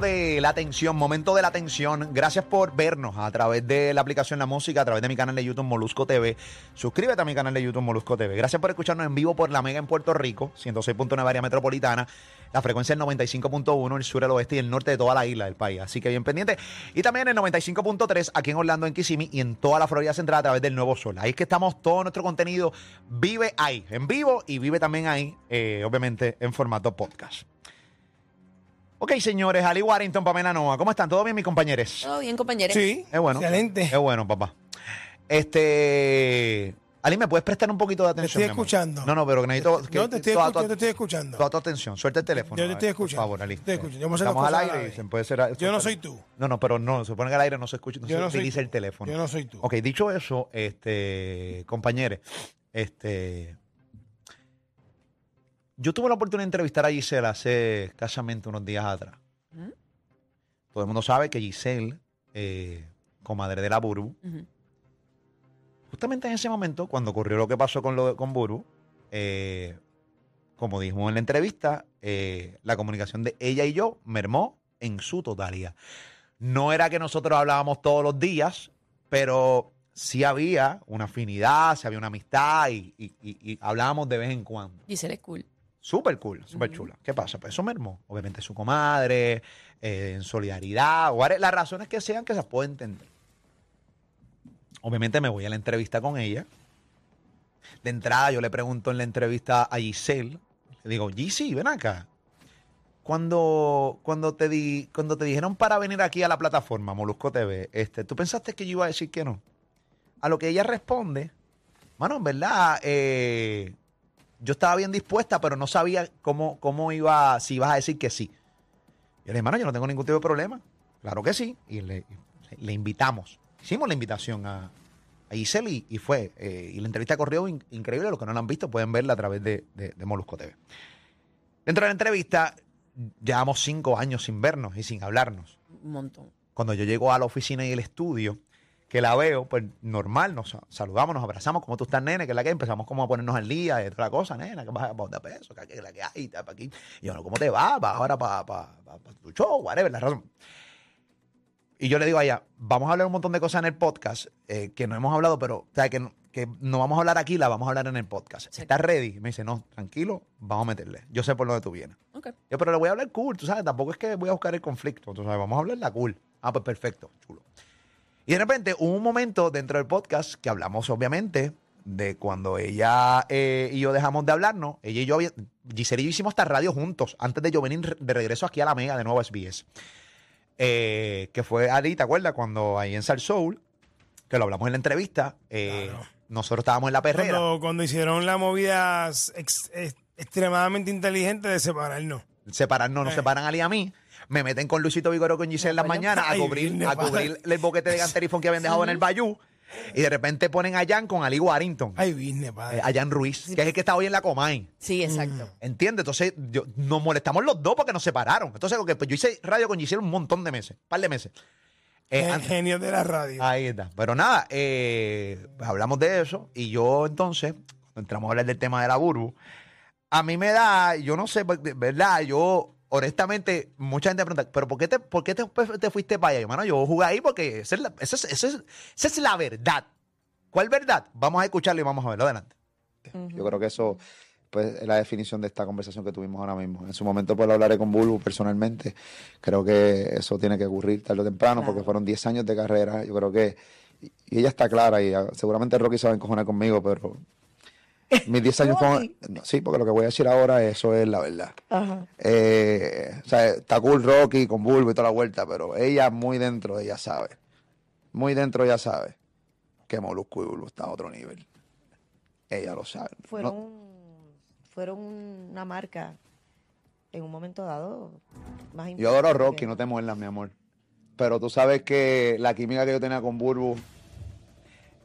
de la atención, momento de la atención. Gracias por vernos a través de la aplicación La Música, a través de mi canal de YouTube Molusco TV. Suscríbete a mi canal de YouTube Molusco TV. Gracias por escucharnos en vivo por la Mega en Puerto Rico, 106.9 área metropolitana. La frecuencia es 95.1, el sur, el oeste y el norte de toda la isla del país. Así que bien pendiente. Y también el 95.3 aquí en Orlando, en Kissimmee y en toda la Florida Central a través del Nuevo Sol. Ahí es que estamos, todo nuestro contenido vive ahí, en vivo y vive también ahí, eh, obviamente, en formato podcast. Ok, señores, Ali Warrington, Pamela Noa, ¿cómo están? ¿Todo bien, mis compañeros? Todo bien, compañeros. Sí. Es bueno. Excelente. Es bueno, papá. Este. Ali, ¿me puedes prestar un poquito de Te atención? estoy mi amor? escuchando. No, no, pero que necesito. que- No, te estoy, toda escuchando, tu- te estoy escuchando. Toda tu atención. Suelta el teléfono. Yo te estoy escuchando. Por favor, Ali. Te escucho. Yo Estamos al aire se puede ser. Yo no soy tú. No, no, pero no. Se supone que al aire no se escucha. No Yo se no soy utiliza tú. el teléfono. Yo no soy tú. Ok, dicho eso, este, compañeros, este, yo tuve la oportunidad de entrevistar a Giselle hace escasamente unos días atrás. Ujú. Todo el mundo sabe que Giselle, eh, comadre de la Burbu, justamente en ese momento, cuando ocurrió lo que pasó con, lo, con Burbu, eh, como dijimos en la entrevista, eh, la comunicación de ella y yo mermó en su totalidad. No era que nosotros hablábamos todos los días, pero sí había una afinidad, sí había una amistad y, y- y- y hablábamos de vez en cuando. Giselle es cool. Súper cool, súper chula. ¿Qué pasa? Pues eso mermó. Obviamente su comadre, eh, en solidaridad, las razones que sean que se puede entender. Obviamente me voy a la entrevista con ella. De entrada yo le pregunto en la entrevista a Giselle, le digo, Gisi, ven acá. Cuando, cuando, te di, cuando te dijeron para venir aquí a la plataforma Molusco TV, este, ¿tú pensaste que yo iba a decir que no? A lo que ella responde, mano, en verdad, eh, yo estaba bien dispuesta, pero no sabía cómo, cómo iba, si ibas a decir que sí. Yo le dije, hermano, yo no tengo ningún tipo de problema. Claro que sí. Y le, le invitamos. Hicimos la invitación a, a Giselle y, y fue. eh, y la entrevista corrió in- increíble. Los que no la han visto pueden verla a través de, de, de Molusco TV. Dentro de la entrevista, llevamos cinco años sin vernos y sin hablarnos Un montón. cuando yo llego a la oficina y el estudio, que la veo, pues normal, nos saludamos, nos abrazamos, como tú estás, nene, que es la que empezamos como a ponernos al día y toda la cosa, nena, que vas a de peso, que que la que hay, tal, pa' aquí. Y yo, ¿cómo te va? ¿Vas ahora para tu show? Whatever, la razón. Y yo le digo a ella, vamos a hablar un montón de cosas en el podcast eh, que no hemos hablado, pero, o sea, que no, que no vamos a hablar aquí, la vamos a hablar en el podcast. Sí. ¿Estás ready? Me dice, no, tranquilo, vamos a meterle. Yo sé por dónde tú vienes. Ok. Yo, pero le voy a hablar cool, tú sabes, tampoco es que voy a buscar el conflicto, tú sabes, vamos a hablar la cool. Ah, pues perfecto, chulo. Y de repente hubo un momento dentro del podcast que hablamos, obviamente, de cuando ella eh, y yo dejamos de hablarnos. Ella y yo, había- Giselle y yo hicimos hasta radio juntos antes de yo venir de regreso aquí a la Mega de nuevo a SBS. Eh, que fue Ali, ¿te acuerdas? Cuando ahí en Sal Soul, que lo hablamos en la entrevista, eh, Claro. nosotros estábamos en la perrera. Cuando, cuando hicieron la movida ex- ex- extremadamente inteligente de separarnos. separan, no nos separan a Ali y a mí. Me meten con Luisito Vigoro con Giselle en las Vaya. mañanas a cubrir, a cubrir el boquete de Ganterifón que habían dejado en el Bayou. Y de repente ponen a Jan con Ali Warrington, Ay, business, padre. eh, a Jan Ruiz, que es el que está hoy en la Comay. Sí, exacto. ¿Entiendes? Entonces yo- nos molestamos los dos porque nos separaron. Entonces, porque, pues, yo hice radio con Giselle un montón de meses, un par de meses. Eh, Gen- antes- Genio de la radio. Ahí está. Pero nada, eh, pues hablamos de eso y yo entonces, cuando entramos a hablar del tema de la burbu, a mí me da, yo no sé, pues, ¿verdad? Yo, honestamente, mucha gente me pregunta, ¿pero por qué te, por qué te, te fuiste para allá? Yo, mano, yo jugué ahí porque esa es, la, esa es- esa es- esa es la verdad. ¿Cuál verdad? Vamos a escucharlo y vamos a verlo. Adelante. Yo creo que eso pues, es la definición de esta conversación que tuvimos ahora mismo. En su momento pues lo hablaré con Bulbu personalmente. Creo que eso tiene que ocurrir tarde o temprano porque fueron 10 años de carrera. Yo creo que... Y ella está clara y ah, seguramente Rocky se va a encojonar conmigo, pero... Mis 10 años con... no, sí, porque lo que voy a decir ahora, eso es la verdad. Eh, o sea, está cool Rocky con Bulbo y toda la vuelta, pero ella muy dentro, ella sabe. Muy dentro ella sabe que Molusco y Bulbo están a otro nivel. Ella lo sabe. No- fueron, fueron una marca en un momento dado más yo adoro Rocky, que- no te muerdas, mi amor. Pero tú sabes que la química que yo tenía con Bulbo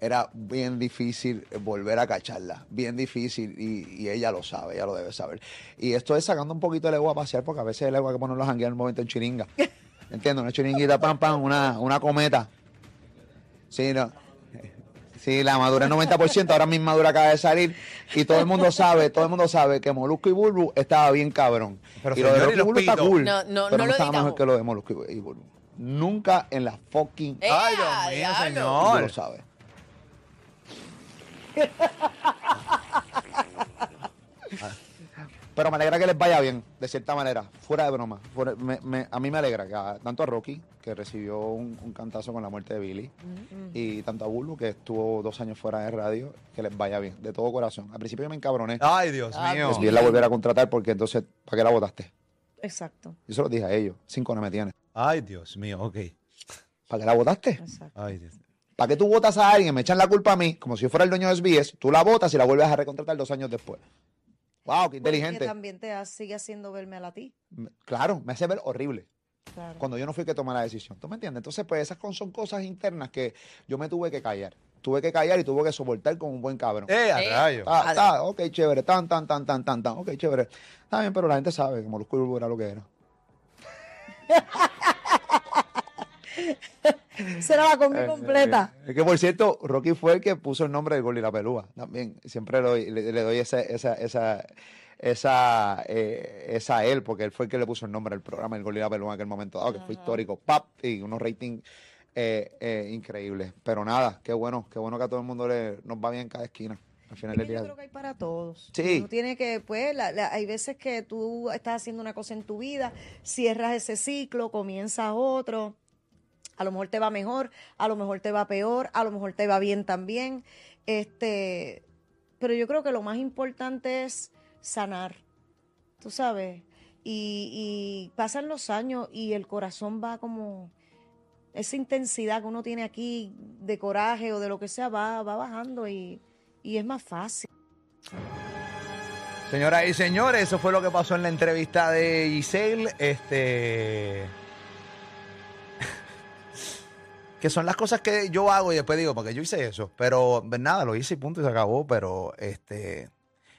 era bien difícil volver a cacharla. Bien difícil y, y ella lo sabe, ella lo debe saber. Y esto es sacando un poquito el ego a pasear porque a veces el ego hay que ponerlo a janguear en un momento en chiringa. ¿Entiendes? Una chiringuita, pam, pam, una, una cometa. Sí, no. Sí, la madura es 90%, ahora mi madura acaba de salir y todo el mundo sabe, todo el mundo sabe que Molusco y Bulbu estaba bien cabrón. Pero y lo de señor, Rocky y y los Bulbu está cool, No, no, pero no lo estaba mejor que lo de Molusco y Bulbu. Nunca en la fucking... ¡Eh, Ay, Dios mío, y tú lo señor. sabes. Pero me alegra que les vaya bien, de cierta manera, fuera de broma. Fuera- me- me- a mí me alegra que a- tanto a Rocky, que recibió un, un cantazo con la muerte de Billy, y tanto a Bulbo, que estuvo dos años fuera de radio, que les vaya bien, de todo corazón. Al principio yo me encabroné. Ay, Dios Ah, mío. Decidí la volver a contratar porque entonces, ¿para qué la votaste? Exacto, Yo se lo dije a ellos. Cinco no me tienes. Ay, Dios mío, ok. ¿Para qué la votaste? exacto. Ay, Dios. ¿Para qué tú votas a alguien? Me echan la culpa a mí, como si yo fuera el dueño de SBS. Tú la votas y la vuelves a recontratar dos años después. ¡Wow! ¡Qué Porque inteligente! también te ha- sigue haciendo verme a la ti. Claro, me hace ver horrible. Claro. Cuando yo no fui el que tomar la decisión. ¿Tú me entiendes? Entonces, pues esas con- son cosas internas que yo me tuve que callar. Tuve que callar y tuve que soportar como un buen cabrón. Eh, a Eh. rayo. Ah, ah, ok, chévere, tan, tan, tan, tan, tan, tan, ok, chévere. Está bien, pero la gente sabe que Molusco era lo que era. Será la combi Eh, completa. eh, Es que por cierto, Rocky fue el que puso el nombre de Gol y la Pelúa. También. Siempre le doy, le, le doy esa, esa, esa, esa, eh, esa a él, porque él fue el que le puso el nombre al programa, el Gol y la Pelúa en aquel momento dado, que fue histórico. ¡Pap! Y unos ratings eh, eh, increíbles. Pero nada, qué bueno, qué bueno que a todo el mundo le, nos va bien en cada esquina. Al final del que yo día. creo que hay para todos. Sí. Uno tiene que, pues, la- la- hay veces que tú estás haciendo una cosa en tu vida, cierras ese ciclo, comienzas otro. A lo mejor te va mejor, a lo mejor te va peor, a lo mejor te va bien también. Este, pero yo creo que lo más importante es sanar, tú sabes. Y, pasan los años y el corazón va como esa intensidad que uno tiene aquí de coraje o de lo que sea va, va bajando y, y es más fácil. Señoras y señores, eso fue lo que pasó en la entrevista de Giselle. Este. Que son las cosas que yo hago y después digo, porque yo hice eso. Pero pues, nada, lo hice y punto y se acabó. Pero este.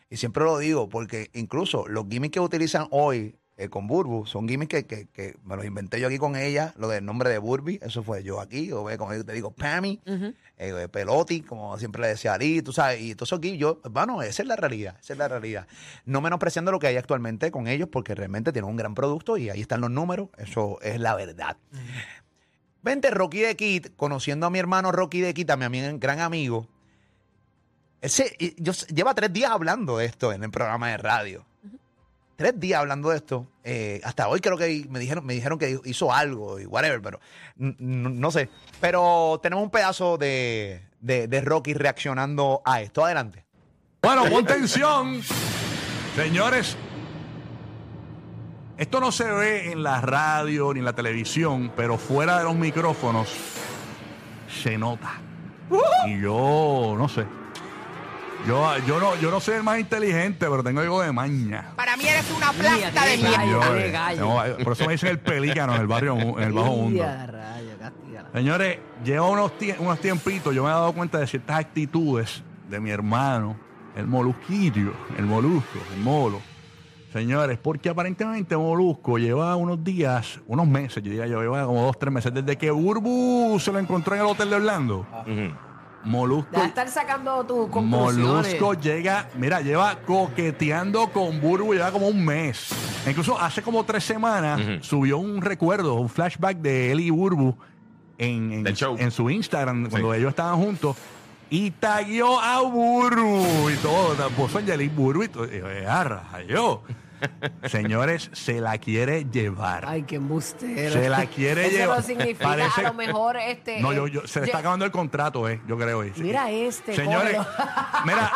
Y siempre lo digo, porque incluso los gimmicks que utilizan hoy eh, con Burbu son gimmicks que, que- que me los inventé yo aquí con ella. Lo del nombre de Burby, eso fue yo aquí. O ve, como yo te digo, Pammy, eh, Peloti, como siempre le decía a Ali, tú sabes. Y todos esos gimmicks, yo, bueno, esa es la realidad, esa es la realidad. No menospreciando lo que hay actualmente con ellos, porque realmente tienen un gran producto y ahí están los números. Eso es la verdad. Vente, Rocky de Kid, conociendo a mi hermano Rocky de Kid, a mi ami- gran amigo. Yo, lleva tres días hablando de esto en el programa de radio. Tres días hablando de esto. Eh, hasta hoy creo que me dijeron, me dijeron que hizo algo y whatever, pero no sé. Pero tenemos un pedazo de, de, de Rocky reaccionando a esto. Adelante. Bueno, pon tensión. Señores, esto no se ve en la radio ni en la televisión, pero fuera de los micrófonos se nota. Y yo no sé. Yo, yo, no, yo no soy el más inteligente, pero tengo algo de maña. Para mí eres una plasta de mierda. Señores, tengo- por eso me dicen el pelícano en el barrio, en el bajo mundo. Ya, rayo, castígala. Señores, lleva unos, tie- unos tiempitos, yo me he dado cuenta de ciertas actitudes de mi hermano, el molusquillo, el molusco, el molo. Señores, porque aparentemente Molusco lleva unos días, unos meses, yo diría yo, lleva como dos, tres meses, desde que Burbu se lo encontró en el hotel de Orlando. Molusco, de estar sacando tus conclusiones. Molusco llega, mira, lleva coqueteando con Burbu, lleva como un mes. Incluso hace como tres semanas subió un recuerdo, un flashback de él y Burbu en, en, Del show. en su Instagram cuando ellos estaban juntos. Y tagueó a Burbu y todo. Puso Angelis Burbu y todo. Y yo, "Eh, yo. Señores, se la quiere llevar. Ay, qué embustero. Se la quiere Eso llevar. no significa Parece- a lo mejor este. No, eh, yo, yo- se le está acabando el contrato, eh, yo creo. eh. Mira este, Señores, mira,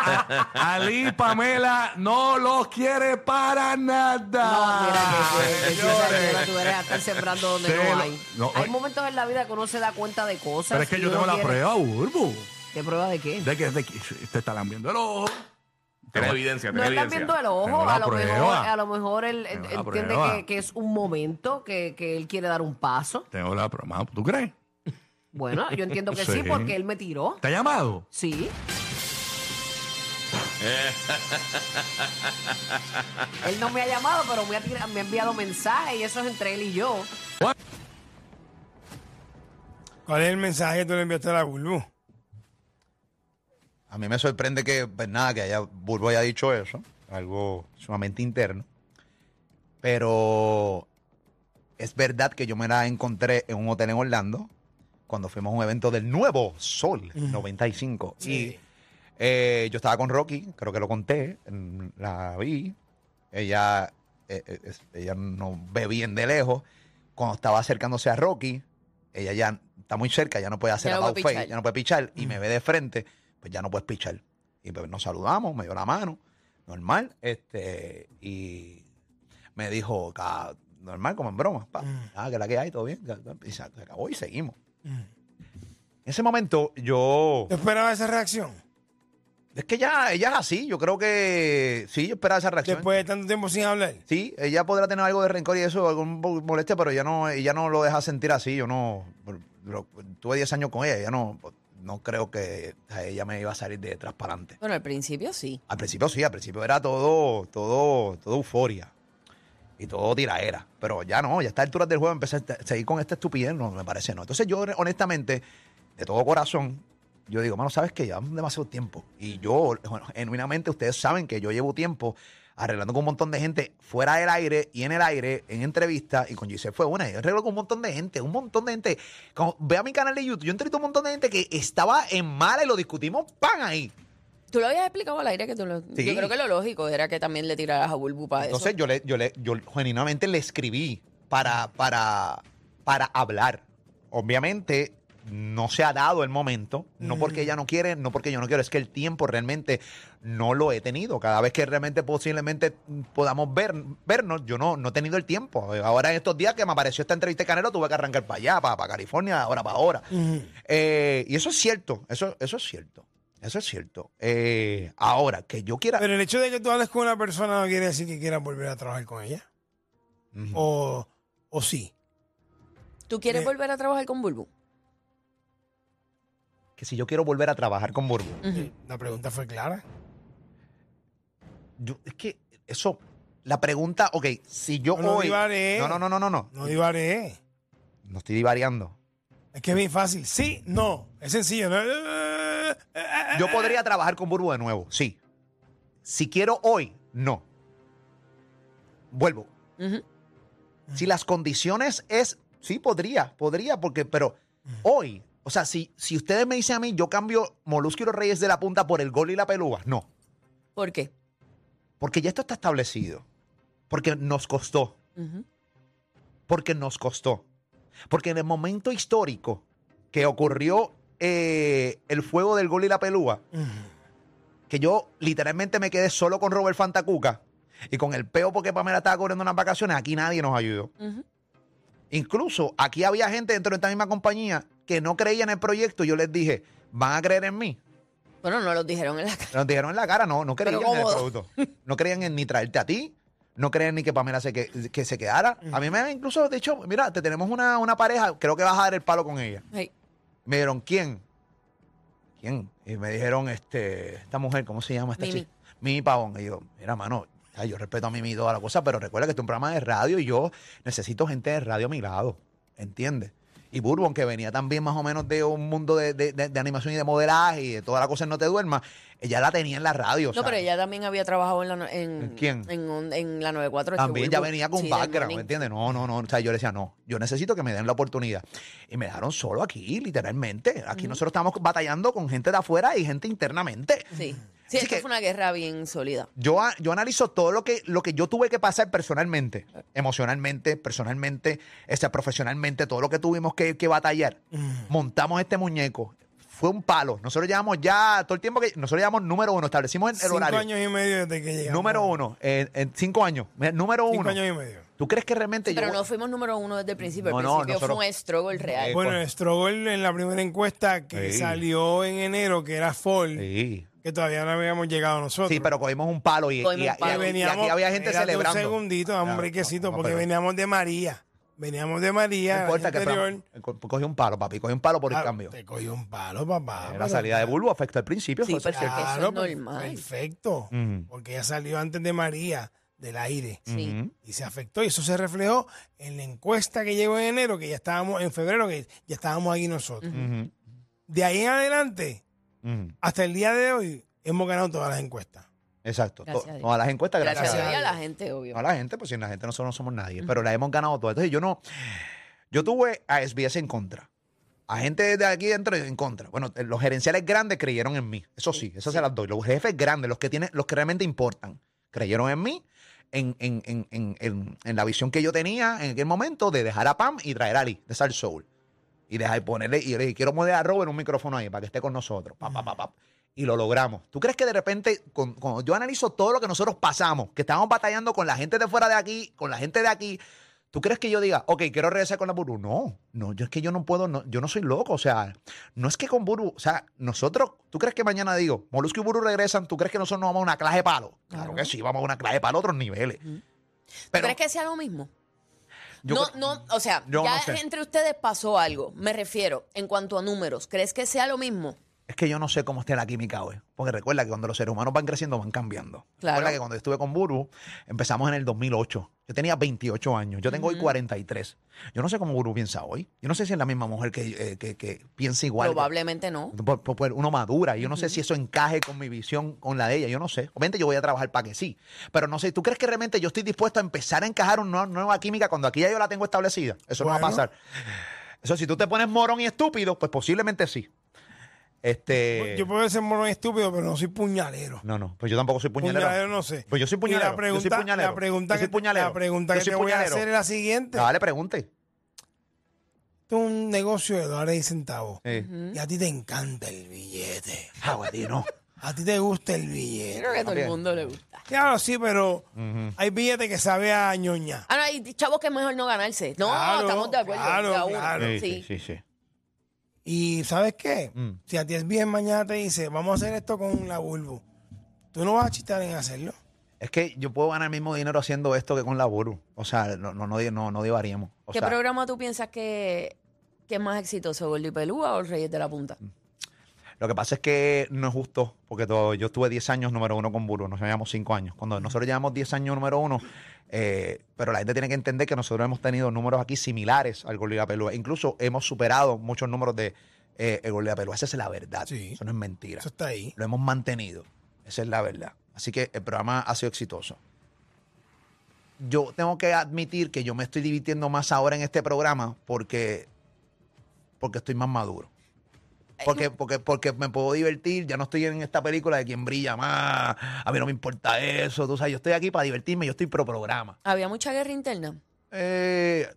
a- Ali Pamela no los quiere para nada. No, mira que, que, que Señores. esa tú eres a estar sembrando donde no lo- hay. no, hay oye. momentos en la vida que uno se da cuenta de cosas. Pero es que y yo uno tengo la quiere- prueba, Burbu. ¿Qué prueba de qué? De que, de que te está lambiendo el ojo. Evidencia, No están evidencia. viendo el Tengo ojo, la a lo, prueba. mejor, a lo mejor él Tengo la entiende prueba. que, que es un momento, que, que él quiere dar un paso. Tengo la prueba. ¿Tú crees? Bueno, yo entiendo que sí, Sí. porque él me tiró. ¿Te ha llamado? Sí. él no me ha llamado, pero me ha, tira- me ha enviado mensajes y eso es entre él y yo. ¿Cuál es el mensaje que tú le enviaste a la Bulbu? A mí me sorprende que, pues nada, que haya, Burbo haya dicho eso, algo sumamente interno. Pero es verdad que yo me la encontré en un hotel en Orlando cuando fuimos a un evento del nuevo Sol 95. Y eh, yo estaba con Rocky, creo que lo conté, la vi. Ella, eh, eh, ella no ve bien de lejos. Cuando estaba acercándose a Rocky, ella ya está muy cerca, ya no puede hacer Ya no puede face, pichar. ya no puede pichar y me ve de frente, pues ya no puedes pichar. Y pues nos saludamos, me dio la mano, normal, este, y me dijo, "Ca- normal, como en broma, pa, ah, que la que hay, todo bien, y se acabó y seguimos. En ese momento yo... ¿Tú esperabas esa reacción? Es que ya, ella es así. Yo creo que sí, yo esperaba esa reacción. Después de tanto tiempo sin hablar. Sí, ella podrá tener algo de rencor y eso, algún molestia, pero ella no, ella no lo deja sentir así. Yo no. lo- tuve 10 años con ella, ella no, no creo que o sea, ella me iba a salir de detrás para adelante. Bueno, al principio sí. Al principio sí, al principio era todo, todo, todo euforia. Y todo tiraera. Pero ya no, ya a estas alturas del juego empecé a te- seguir con esta estupidez, no me parece, no. Entonces yo, honestamente, de todo corazón, yo digo, mano, sabes que llevamos demasiado tiempo. Y yo, bueno, genuinamente, ustedes saben que yo llevo tiempo arreglando con un montón de gente fuera del aire y en el aire, en entrevistas, y con Giselle fue una. Yo arreglo con un montón de gente, un montón de gente. Como, ve a mi canal de YouTube, yo entrevisto a un montón de gente que estaba en mala y lo discutimos, pan ahí. Tú lo habías explicado al aire que tú lo... Sí. Yo creo que lo lógico era que también le tiraras a Bulbu para Entonces eso. yo le, yo le, yo genuinamente le escribí para, para, para hablar. Obviamente no se ha dado el momento, no porque ella no quiere, no porque yo no quiero, es que el tiempo realmente no lo he tenido. Cada vez que realmente posiblemente podamos ver, vernos, yo no, no he tenido el tiempo. Ahora en estos días que me apareció esta entrevista de Canelo, tuve que arrancar para allá, para, para California, ahora para ahora. Eh, y eso es cierto, eso, eso es cierto. Eso es cierto. Eh, ahora, que yo quiera... Pero el hecho de que tú hables con una persona no quiere decir que quieras volver a trabajar con ella. O, o sí. ¿Tú quieres Eh, volver a trabajar con Bulbu? Que si yo quiero volver a trabajar con Burbu. Ujú. La pregunta fue clara. Yo, es que eso, la pregunta, ok, si yo No, no hoy. No, no, no, no, no, no. No divaré. No estoy divariando. Es que es bien fácil. Sí, no. Es sencillo. ¿no? Yo podría trabajar con Burbu de nuevo, sí. Si quiero hoy, no. Vuelvo. Ujú. Si las condiciones es, sí, podría, podría, porque, pero hoy, o sea, si, si ustedes me dicen a mí, yo cambio Molusco y los Reyes de la Punta por el gol y la pelúa, no. ¿Por qué? Porque ya esto está establecido. Porque nos costó. Porque nos costó. Porque en el momento histórico que ocurrió eh, el fuego del gol y la pelúa, que yo literalmente me quedé solo con Robert Fantacuca y con el peo porque Pamela estaba corriendo unas vacaciones, aquí nadie nos ayudó. Incluso aquí había gente dentro de esta misma compañía que no creía en el proyecto. Yo les dije, ¿van a creer en mí? Bueno, no lo dijeron en la cara. Nos dijeron en la cara, no, no creían en el producto. No creían en ni traerte a ti, no creían ni que Pamela se, que, que se quedara. A mí me incluso, de hecho, mira, te tenemos una, una pareja, creo que vas a dar el palo con ella. Me dijeron, ¿quién? ¿Quién? Y me dijeron, este, esta mujer, ¿cómo se llama esta Mimi. chica? Mimi Pavón. Y yo, mira, mano, yo respeto a Mimi y toda la cosa, pero recuerda que este es un programa de radio y yo necesito gente de radio a mi lado, ¿entiendes? Y Bourbon, que venía también más o menos de un mundo de, de- de- de animación y de modelaje y de toda la cosa en No Te Duermas, ella la tenía en la radio. No, pero ella también había trabajado en la, en, ¿En quién? En, en la 94. de También ya Chihuahua. venía con Sí, background. ¿me entiendes? No, no, no. O sea, yo le decía, no, yo necesito que me den la oportunidad. Y me dejaron solo aquí, literalmente. Aquí nosotros estamos batallando con gente de afuera y gente internamente. Sí. Sí, Así esto que- fue una guerra bien sólida. Yo, yo analizo todo lo que, lo que yo tuve que pasar personalmente, emocionalmente, personalmente, este, profesionalmente, todo lo que tuvimos que, que batallar. Montamos este muñeco. Fue un palo. Nosotros llevamos ya, todo el tiempo que. Nosotros llevamos número uno, establecimos el, el Cinco horario. años y medio desde que llegamos. Número uno, en, en cinco años. Número Cinco uno. años y medio. ¿Tú crees que realmente Pero yo- no fuimos número uno desde el principio. No, el no, principio nosotros- fue un struggle real. Bueno, el Struggle en la primera encuesta que Sí. salió en enero, que era Fall, Sí. Que todavía no habíamos llegado nosotros. Sí, pero cogimos un palo y, Cogimos y- un y- palo. y- Que y veníamos, aquí había gente espérate celebrando. Un segundito, dame un Ya, brequecito, no, no, porque pero- veníamos de María. Veníamos de María. No el importa año que anterior. cogí un palo, papi, cogí un palo por el Ah, cambio. Te cogió un palo, papá. Pero- La salida de Bulbo afectó al principio. Sí. Perfecto. Ujú. Porque ella salió antes de María del aire. Sí. Ujú. Y se afectó. Y eso se reflejó en la encuesta que llegó en enero, que ya estábamos, en febrero, que ya estábamos aquí nosotros. Ujú. De ahí en adelante, Hasta el día de hoy hemos ganado todas las encuestas. Exacto. Gracias To- a Dios. Todas las encuestas, gracias, Gracias a a Dios. A la gente, obvio. No a la gente, pues sin la gente nosotros no somos nadie, pero la hemos ganado todas. Entonces yo no, yo tuve a SBS en contra, a gente de aquí dentro en contra. Bueno, eh, los gerenciales grandes creyeron en mí, eso sí, eso se las doy. Los jefes grandes, los que tienen, los que realmente importan, creyeron en mí, en, en, en, en, en- en la visión que yo tenía en aquel momento de dejar a Pam y traer a Ali, de Sal Soul. Y dejar ponerle, y yo le dije, quiero poner a Robert un micrófono ahí para que esté con nosotros. Pa, pa, pa, pa. Y lo logramos. ¿Tú crees que de repente, con- cuando yo analizo todo lo que nosotros pasamos, que estábamos batallando con la gente de fuera de aquí, con la gente de aquí, ¿tú crees que yo diga, ok, quiero regresar con la Buru? No, no, yo es que yo no puedo, no, yo no soy loco, o sea, no es que con Buru, o sea, nosotros, ¿tú crees que mañana digo, Molusco y Buru regresan, ¿tú crees que nosotros nos vamos a una clase de palo? Claro, Claro. que sí, vamos a una clase de palo a otros niveles. ¿Tú Pero crees que sea lo mismo? Yo no, creo- no, o sea, yo ya no sé. entre ustedes pasó algo. Me refiero, en cuanto a números, ¿crees que sea lo mismo? Es que yo no sé cómo esté la química hoy. Porque recuerda que cuando los seres humanos van creciendo, van cambiando. Claro. Recuerda que cuando estuve con Buru, empezamos en el 2008. Yo tenía 28 años. Yo tengo hoy 43. Yo no sé cómo Buru piensa hoy. Yo no sé si es la misma mujer que, eh, que, que piensa igual. Probablemente no. Por- por- por- uno madura. Yo no sé si eso encaje con mi visión, con la de ella. Yo no sé. Obviamente yo voy a trabajar para que sí. Pero no sé. ¿Tú crees que realmente yo estoy dispuesto a empezar a encajar una nueva química cuando aquí ya yo la tengo establecida? Eso no va a pasar. Eso si tú te pones morón y estúpido, pues posiblemente sí. Este. Yo puedo ser mono estúpido, pero no soy puñalero. No, no, pues yo tampoco soy puñalero. Puñalero no sé. Pues yo soy Y puñalero. la pregunta, yo soy puñalero. La pregunta, Yo soy que, puñalero. la pregunta Yo que soy te voy a hacer es la siguiente. Dale, pregunte. Es un negocio de dólares y centavos. Sí. Y a ti te encanta el billete. Ah, güey, no. A ti te gusta el billete. Creo que a todo el mundo le gusta. Claro, sí, pero hay billetes que sabe a ñoña. Ah, no, hay chavos que es mejor no ganarse. No, Claro, estamos de acuerdo. claro, de a claro. Sí. sí, sí. Y ¿sabes qué? Mm. Si a ti es bien mañana te dice, vamos a hacer esto con la Bulbo, tú no vas a chistar en hacerlo. Es que yo puedo ganar el mismo dinero haciendo esto que con la Buru. O sea, no, no, no, no, no. O ¿Qué sea, programa tú piensas que, que es más exitoso, Gordo y Pelúa o el Reyes de la Punta? Lo que pasa es que no es justo, porque todo- yo estuve 10 años número uno con Buru, nos llevamos 5 años. Cuando nosotros llevamos 10 años número uno, eh, pero la gente tiene que entender que nosotros hemos tenido números aquí similares al Gol de la Pelúa. Incluso hemos superado muchos números de eh, el Gol de la Pelúa. Esa es la verdad. Sí. Eso no es mentira. Eso está ahí. Lo hemos mantenido. Esa es la verdad. Así que el programa ha sido exitoso. Yo tengo que admitir que yo me estoy divirtiendo más ahora en este programa porque, porque estoy más maduro. Porque, porque, porque me puedo divertir, ya no estoy en esta película de quien brilla más, a mí no me importa eso, tú sabes, yo estoy aquí para divertirme, yo estoy pro programa. ¿Había mucha guerra interna? Eh,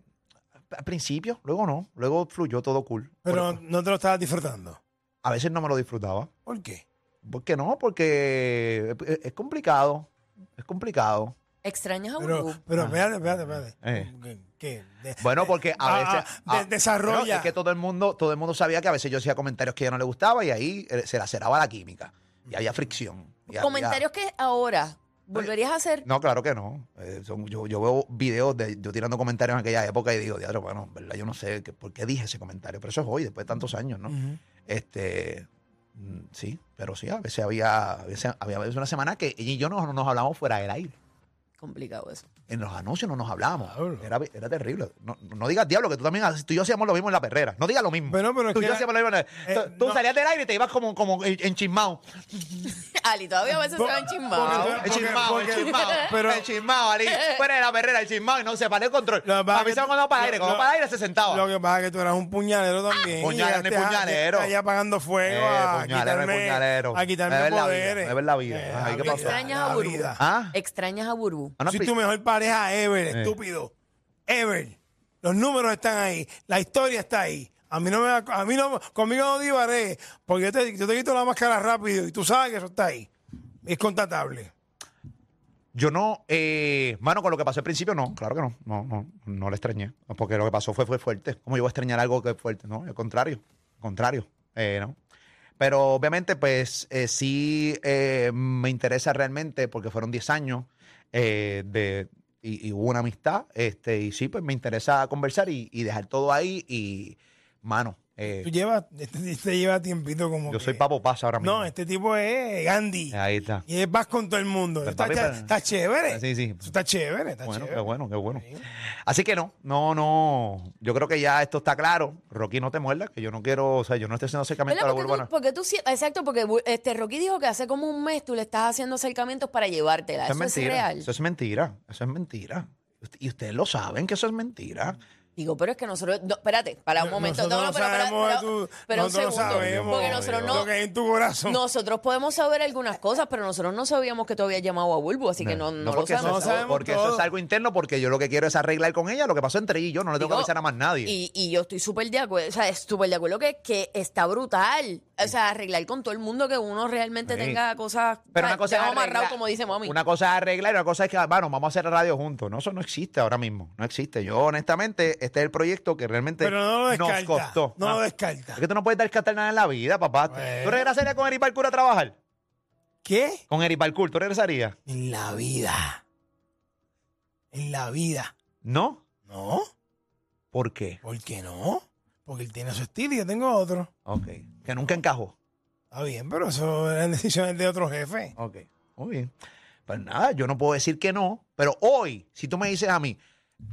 al principio, luego no, luego fluyó todo cool. Pero Por- no te lo estabas disfrutando. a veces no me lo disfrutaba. ¿Por qué? ¿Por qué no? Porque es- es complicado, es complicado. ¿Extrañas a Pero, Burbu? pero espérate, espérate, espérate. Eh. ¿Qué? De- Bueno, porque a Ah, veces ah, de- ah, desarrolla. es que todo el mundo, todo el mundo sabía que a veces yo hacía comentarios que a ella no le gustaba y ahí eh, se laceraba la química y había fricción. y había- Comentarios que ahora volverías a hacer. No, claro que no. Eh, son- yo, yo veo videos de yo tirando comentarios en aquella época y digo, diablo, bueno, verdad, yo no sé que- por qué dije ese comentario, pero eso es hoy, después de tantos años, ¿no? Ujú. Este, mm, sí, pero sí, a veces había, a veces, había veces una semana que ella y yo no nos hablábamos fuera del aire. Complicado eso. En los anuncios no nos hablábamos. Era, era terrible. No, no digas diablo, que tú también, haces- tú y yo hacíamos lo mismo en la perrera. No digas lo mismo. Pero es tú y yo hacíamos lo mismo en la- eh, tú, no. salías del aire y te ibas como, como enchismado. Ali, todavía a veces se van Porque- chismados. porque- El chismado, el porque- chismado. pero- el chismado, Ali. Fuera de la perrera, el chismado y no se para el control. A mí se cuando para el aire. Cuando para el aire se sentaba. Lo que pasa es que tú eras un puñalero también. Puñalero, a- puñalero. Allá apagando fuego Eh, a puñalero, puñalero. a quitarme Es ver la vida, poderes. es ver la vida. Eh, ¿y qué la vida, Extrañas a Burbu. ¿Ah? Extrañas a Burbu. No, pri- tu mejor pareja ever, estúpido. Ever. Los números están ahí. La historia está ahí. A mí no me va- a mí no, conmigo no divaré, porque yo te, yo te quito la máscara rápido y tú sabes que eso está ahí. Es contatable. Yo no, eh, mano, con lo que pasó al principio, no, claro que no, no, no, no le extrañé, porque lo que pasó fue, fue fuerte. ¿Cómo yo voy a extrañar algo que es fuerte? No, al contrario, al contrario, eh, no. Pero obviamente, pues eh, sí eh, me interesa realmente, porque fueron 10 años eh, de, y, hubo una amistad, este, y sí, pues me interesa conversar y, y dejar todo ahí y, mano, Eh, Tú llevas, este, este lleva tiempito como yo que- soy Papo Paz ahora mismo. No, este tipo es Gandhi. Ahí está. Y es vas con todo el mundo. Pero, está, papi, está- chévere. Sí, sí. Está chévere, está Bueno, chévere. qué bueno, qué bueno. Así que no, no, no. Yo creo que ya esto está claro. Rocky, no te muerdas, que yo no quiero, o sea, yo no estoy haciendo acercamiento a la tú, urbana. porque tú sí- exacto, porque este Rocky dijo que hace como un mes tú le estás haciendo acercamientos para llevártela. Eso Eso, es es mentira. real. Eso es mentira. Eso es mentira. Y ustedes lo saben que eso es mentira. Digo, pero es que nosotros. no, espérate, para un momento. Nosotros No, no, pero, sabemos de pero- tu- pero un segundo. sabemos porque nosotros no. lo que hay en tu corazón. Nosotros podemos saber algunas cosas, pero nosotros no sabíamos que tú habías llamado a Bulbo, así que no, no, lo porque, sabemos. No es, sabemos porque eso es algo interno, porque yo lo que quiero es arreglar con ella lo que pasó entre ella y yo. No le tengo Digo, que avisar a más nadie. Y, y yo estoy súper de acuerdo, o sea, súper de acuerdo que, que está brutal. O sea, arreglar con todo el mundo que uno realmente Sí. tenga cosas. Pero una cosa es amarrado, como dice mami. Una cosa es arreglar y una cosa es que, bueno, vamos a hacer radio juntos. No, eso no existe ahora mismo. No existe. Yo, honestamente, este es el proyecto que realmente Pero no lo nos costó. No Ah. lo descarta. Es que tú no puedes descartar nada en la vida, papá. Bueno. ¿Tú regresarías con Eric Parkour a trabajar? ¿Qué? Con Eric Parkour, ¿tú regresarías? En la vida. En la vida. ¿No? ¿No? ¿Por qué? ¿Por qué no? Porque él tiene su estilo y yo tengo otro. Ok. Que nunca encajó. Está bien, pero eso eran decisiones de otro jefe. Ok. Muy bien. Pues nada, yo no puedo decir que no, pero hoy, si tú me dices a mí,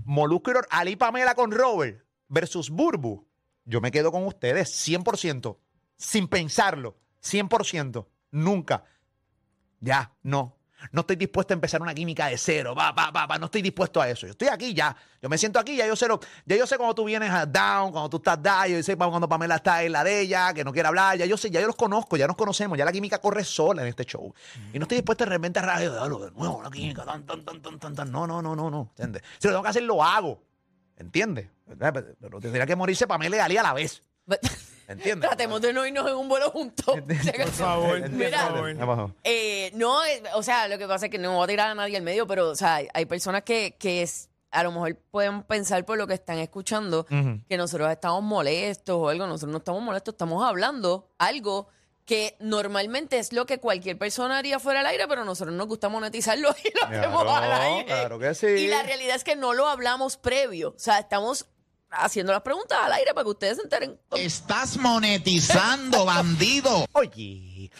Molusco Ali Pamela con Robert versus Burbu, yo me quedo con ustedes 100%, sin pensarlo, 100%, nunca. Ya, no. No estoy dispuesto a empezar una química de cero, va, va, va, va, no estoy dispuesto a eso. Yo estoy aquí ya. Yo me siento aquí, ya yo sé ya yo sé cuando tú vienes a down, cuando tú estás down, yo sé cuando Pamela está en la de ella, que no quiere hablar, ya yo sé, ya yo los conozco, ya nos conocemos, ya la química corre sola en este show. Y no estoy dispuesto de repente a radio, "Diablo, de nuevo la química, tan, tan, tan, tan, tan, tan. No, no, no, no, no. ¿Entiendes? Si lo tengo que hacer, lo hago. ¿Entiendes? Pero tendría que morirse Pamela y Ali a la vez. ¿Entiendes? Tratemos de no irnos en un vuelo juntos. Por favor, por Mira, favor. Eh, no, eh, o sea, lo que pasa es que no voy a tirar a nadie al medio, pero, o sea, hay, personas que, que es- a lo mejor pueden pensar por lo que están escuchando Ujú. que nosotros estamos molestos o algo. Nosotros no estamos molestos, estamos hablando algo que normalmente es lo que cualquier persona haría fuera del aire, pero nosotros nos gusta monetizarlo y lo hacemos Claro, al aire. claro que sí. Y la realidad es que no lo hablamos previo. O sea, estamos haciendo las preguntas al aire para que ustedes se enteren. Estás monetizando, bandido. Oye,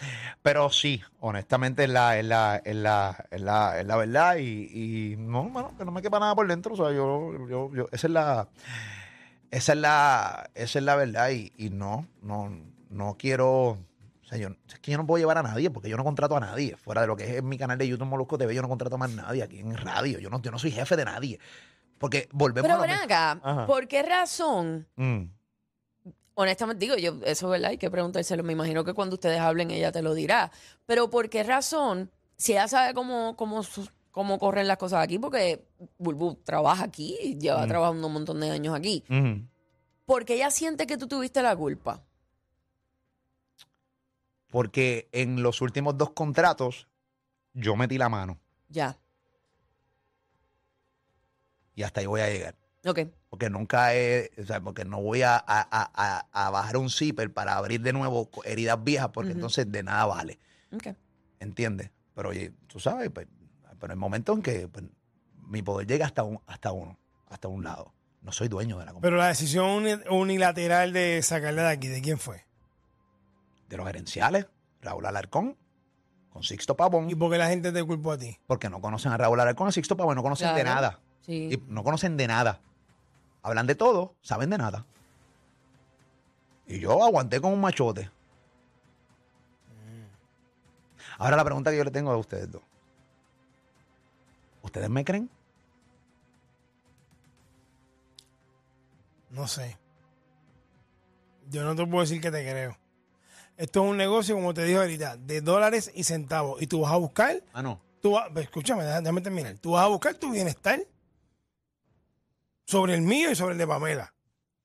pero sí, honestamente es la, es la, es la, es la, es la verdad y, y no, mano, que no me quepa nada por dentro. O sea, yo, yo, yo, esa es la, esa es la, esa es la verdad y, y no, no, no quiero, o sea, yo, es que yo no puedo llevar a nadie porque yo no contrato a nadie. Fuera de lo que es en mi canal de YouTube Molusco TV, yo no contrato a más nadie aquí en radio. Yo no, yo no soy jefe de nadie. Porque volvemos Pero a lo ven mismo. acá, Ajá. ¿por qué razón? Mm. Honestamente digo, yo, eso es verdad, hay que preguntárselo. Me imagino que cuando ustedes hablen ella te lo dirá. Pero ¿por qué razón? Si ella sabe cómo, cómo, cómo corren las cosas aquí, porque Bulbu trabaja aquí, lleva Mm. trabajando un montón de años aquí. Ujú. ¿Por qué ella siente que tú tuviste la culpa? Porque en los últimos dos contratos yo metí la mano Ya. Y hasta ahí voy a llegar. Ok. Porque nunca he, o sea, porque no voy a, a- a- a- a bajar un zipper para abrir de nuevo co- heridas viejas, porque Ujú. entonces de nada vale. Ok. ¿Entiendes? Pero oye, tú sabes, pues, pero el momento en que pues, mi poder llega hasta, un, hasta uno, hasta un lado. No soy dueño de la compañía. Pero la decisión uni- unilateral de sacarla de aquí, ¿de quién fue? De los gerenciales, Raúl Alarcón, con Sixto Pavón, ¿Y por qué la gente te culpó a ti? porque no conocen a Raúl Alarcón, a Sixto Pavón, no conocen de Claro. nada. Sí. Y no conocen de nada. Hablan de todo, saben de nada. Y yo aguanté con un machote. Ahora la pregunta que yo le tengo a ustedes dos. ¿Ustedes me creen? No sé. Yo no te puedo decir que te creo. Esto es un negocio, como te dije ahorita, de dólares y centavos. Y tú vas a buscar, Ah, no. tú escúchame, déjame terminar. Tú vas a buscar tu bienestar sobre el mío y sobre el de Pamela.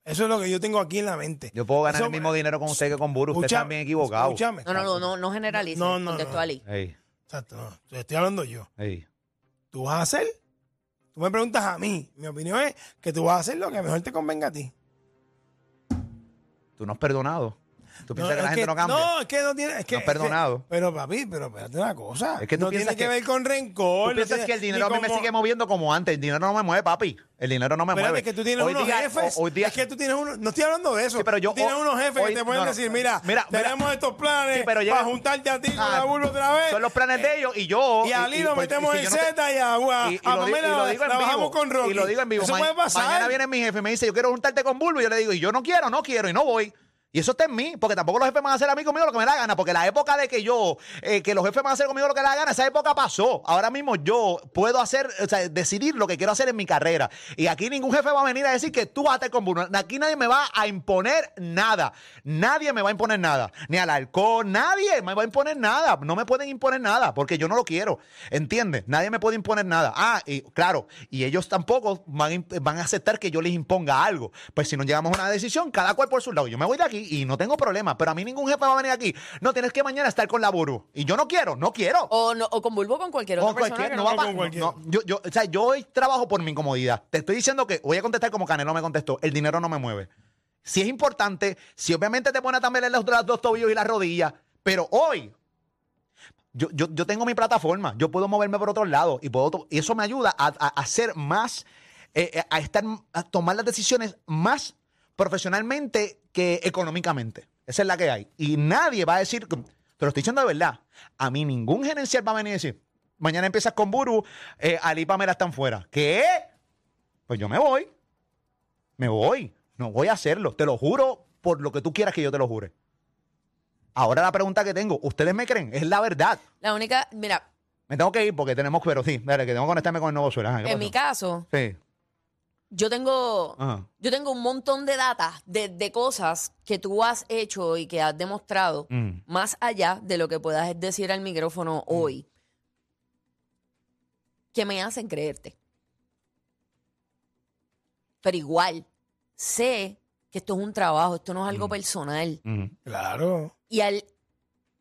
Eso es lo que yo tengo aquí en la mente. Yo puedo ganar Eso- el mismo dinero con usted que con Buru. Usted está bien equivocado. Escúchame. No, no, no, no, no generalice. No, no, contestó no. Ali. Ey, Exacto, no. Estoy hablando yo. ey. Tú vas a hacer, tú me preguntas a mí. Mi opinión es que tú vas a hacer lo que mejor te convenga a ti. Tú no has perdonado. ¿Tú piensas que la gente no cambia? No, es que no tiene. Es que, No es perdonado. pero papi, pero espérate una cosa. Es que tú no tiene piensas que, que- ver con rencor. Tú no piensas tiene- que el dinero a mí me como- sigue moviendo como antes. El dinero no me mueve, papi. El dinero no me Espérate, mueve. es que tú tienes Hoy unos día- jefes. hoy día- es que tú tienes unos. No estoy hablando de eso. Sí, pero yo- Tú tienes unos jefes hoy- que te pueden no, no. decir: mira, Mira, mira. tenemos estos planes Sí, pero llega- para juntarte a ti con Ah, la burla otra vez. Son los planes de ellos y yo. Y a Ali lo pues, metemos y en si yo no te- Z y a, a, y, y a lo, di- Pamela y lo digo en trabajamos vivo. con Rocky. Y lo digo en vivo. Eso Ma- puede pasar. Mañana viene mi jefe y me dice, yo quiero juntarte con Bulbo. Y yo le digo, y yo no quiero, no quiero, y no voy. Y eso está en mí, porque tampoco los jefes van a hacer a mí conmigo lo que me da gana, porque la época de que yo, eh, que los jefes van a hacer conmigo lo que les da gana, esa época pasó. Ahora mismo yo puedo hacer, o sea, decidir lo que quiero hacer en mi carrera. Y aquí ningún jefe va a venir a decir que tú vas a estar con Bruno. Aquí nadie me va a imponer nada. Nadie me va a imponer nada. Ni al alcohol, nadie me va a imponer nada. No me pueden imponer nada, porque yo no lo quiero. ¿Entiendes? Nadie me puede imponer nada. Ah, y claro, y ellos tampoco van a aceptar que yo les imponga algo. Pues si no llegamos a una decisión, cada cual por su lado. Yo me voy de aquí y no tengo problema. Pero a mí ningún jefe va a venir aquí. No, tienes que mañana estar con la Buru. Y yo no quiero, no quiero. O, no, o con Bulbo con cualquier otra Con persona. cualquier- que no no va con pa- cualquiera. no, yo, yo, o sea, yo hoy trabajo por mi comodidad. Te estoy diciendo que voy a contestar como Canelo me contestó. El dinero no me mueve. Si es importante, si obviamente te pone a también los, los dos tobillos y las rodillas, pero hoy yo, yo, yo tengo mi plataforma, yo puedo moverme por otro lado y, puedo, y eso me ayuda a, a, a ser más, eh, eh, a estar, a tomar las decisiones más profesionalmente que económicamente. Esa es la que hay. Y nadie va a decir, te lo estoy diciendo de verdad, a mí ningún gerencial va a venir y decir, mañana empiezas con Buru, eh, Ali Pamela están fuera. ¿Qué? Pues yo me voy. Me voy. No voy a hacerlo. Te lo juro por lo que tú quieras que yo te lo jure. Ahora la pregunta que tengo, ¿ustedes me creen? Es la verdad. La única, mira, Me tengo que ir porque tenemos, pero sí, dale, que tengo que conectarme con el nuevo suelo. Ajá, ¿qué en pasó? mi caso, Sí. Yo tengo, Ajá. yo tengo un montón de data de, de cosas que tú has hecho y que has demostrado, Mm. más allá de lo que puedas decir al micrófono hoy, que me hacen creerte. Pero igual, sé que esto es un trabajo, esto no es algo personal. Ujú. Claro. Y al,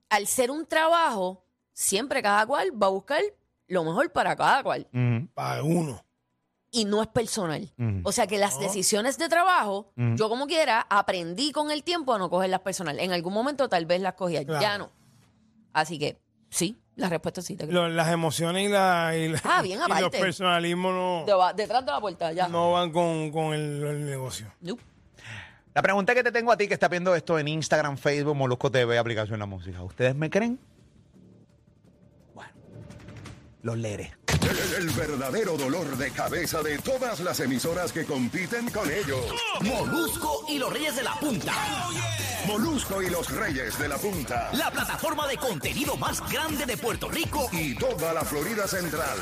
al ser un trabajo, siempre cada cual va a buscar lo mejor para cada cual. Para uno. Y no es personal. O sea que las decisiones de trabajo, yo como quiera, aprendí con el tiempo a no cogerlas personal. En algún momento tal vez las cogía, Claro. ya no. Así que sí, la respuesta sí te creo. Lo- las emociones y, la, y, la- Ah, bien y los personalismos no, Deba- detrás de la puerta, ya. no van con, con el, el negocio. Nope. La pregunta que te tengo a ti que está viendo esto en Instagram, Facebook, Molusco TV, aplicación La Música. ¿Ustedes me creen? Bueno, los leeré. El, el verdadero dolor de cabeza de todas las emisoras que compiten con ellos. Molusco y los Reyes de la Punta. Molusco y los Reyes de la Punta. La plataforma de contenido más grande de Puerto Rico Y toda la Florida Central.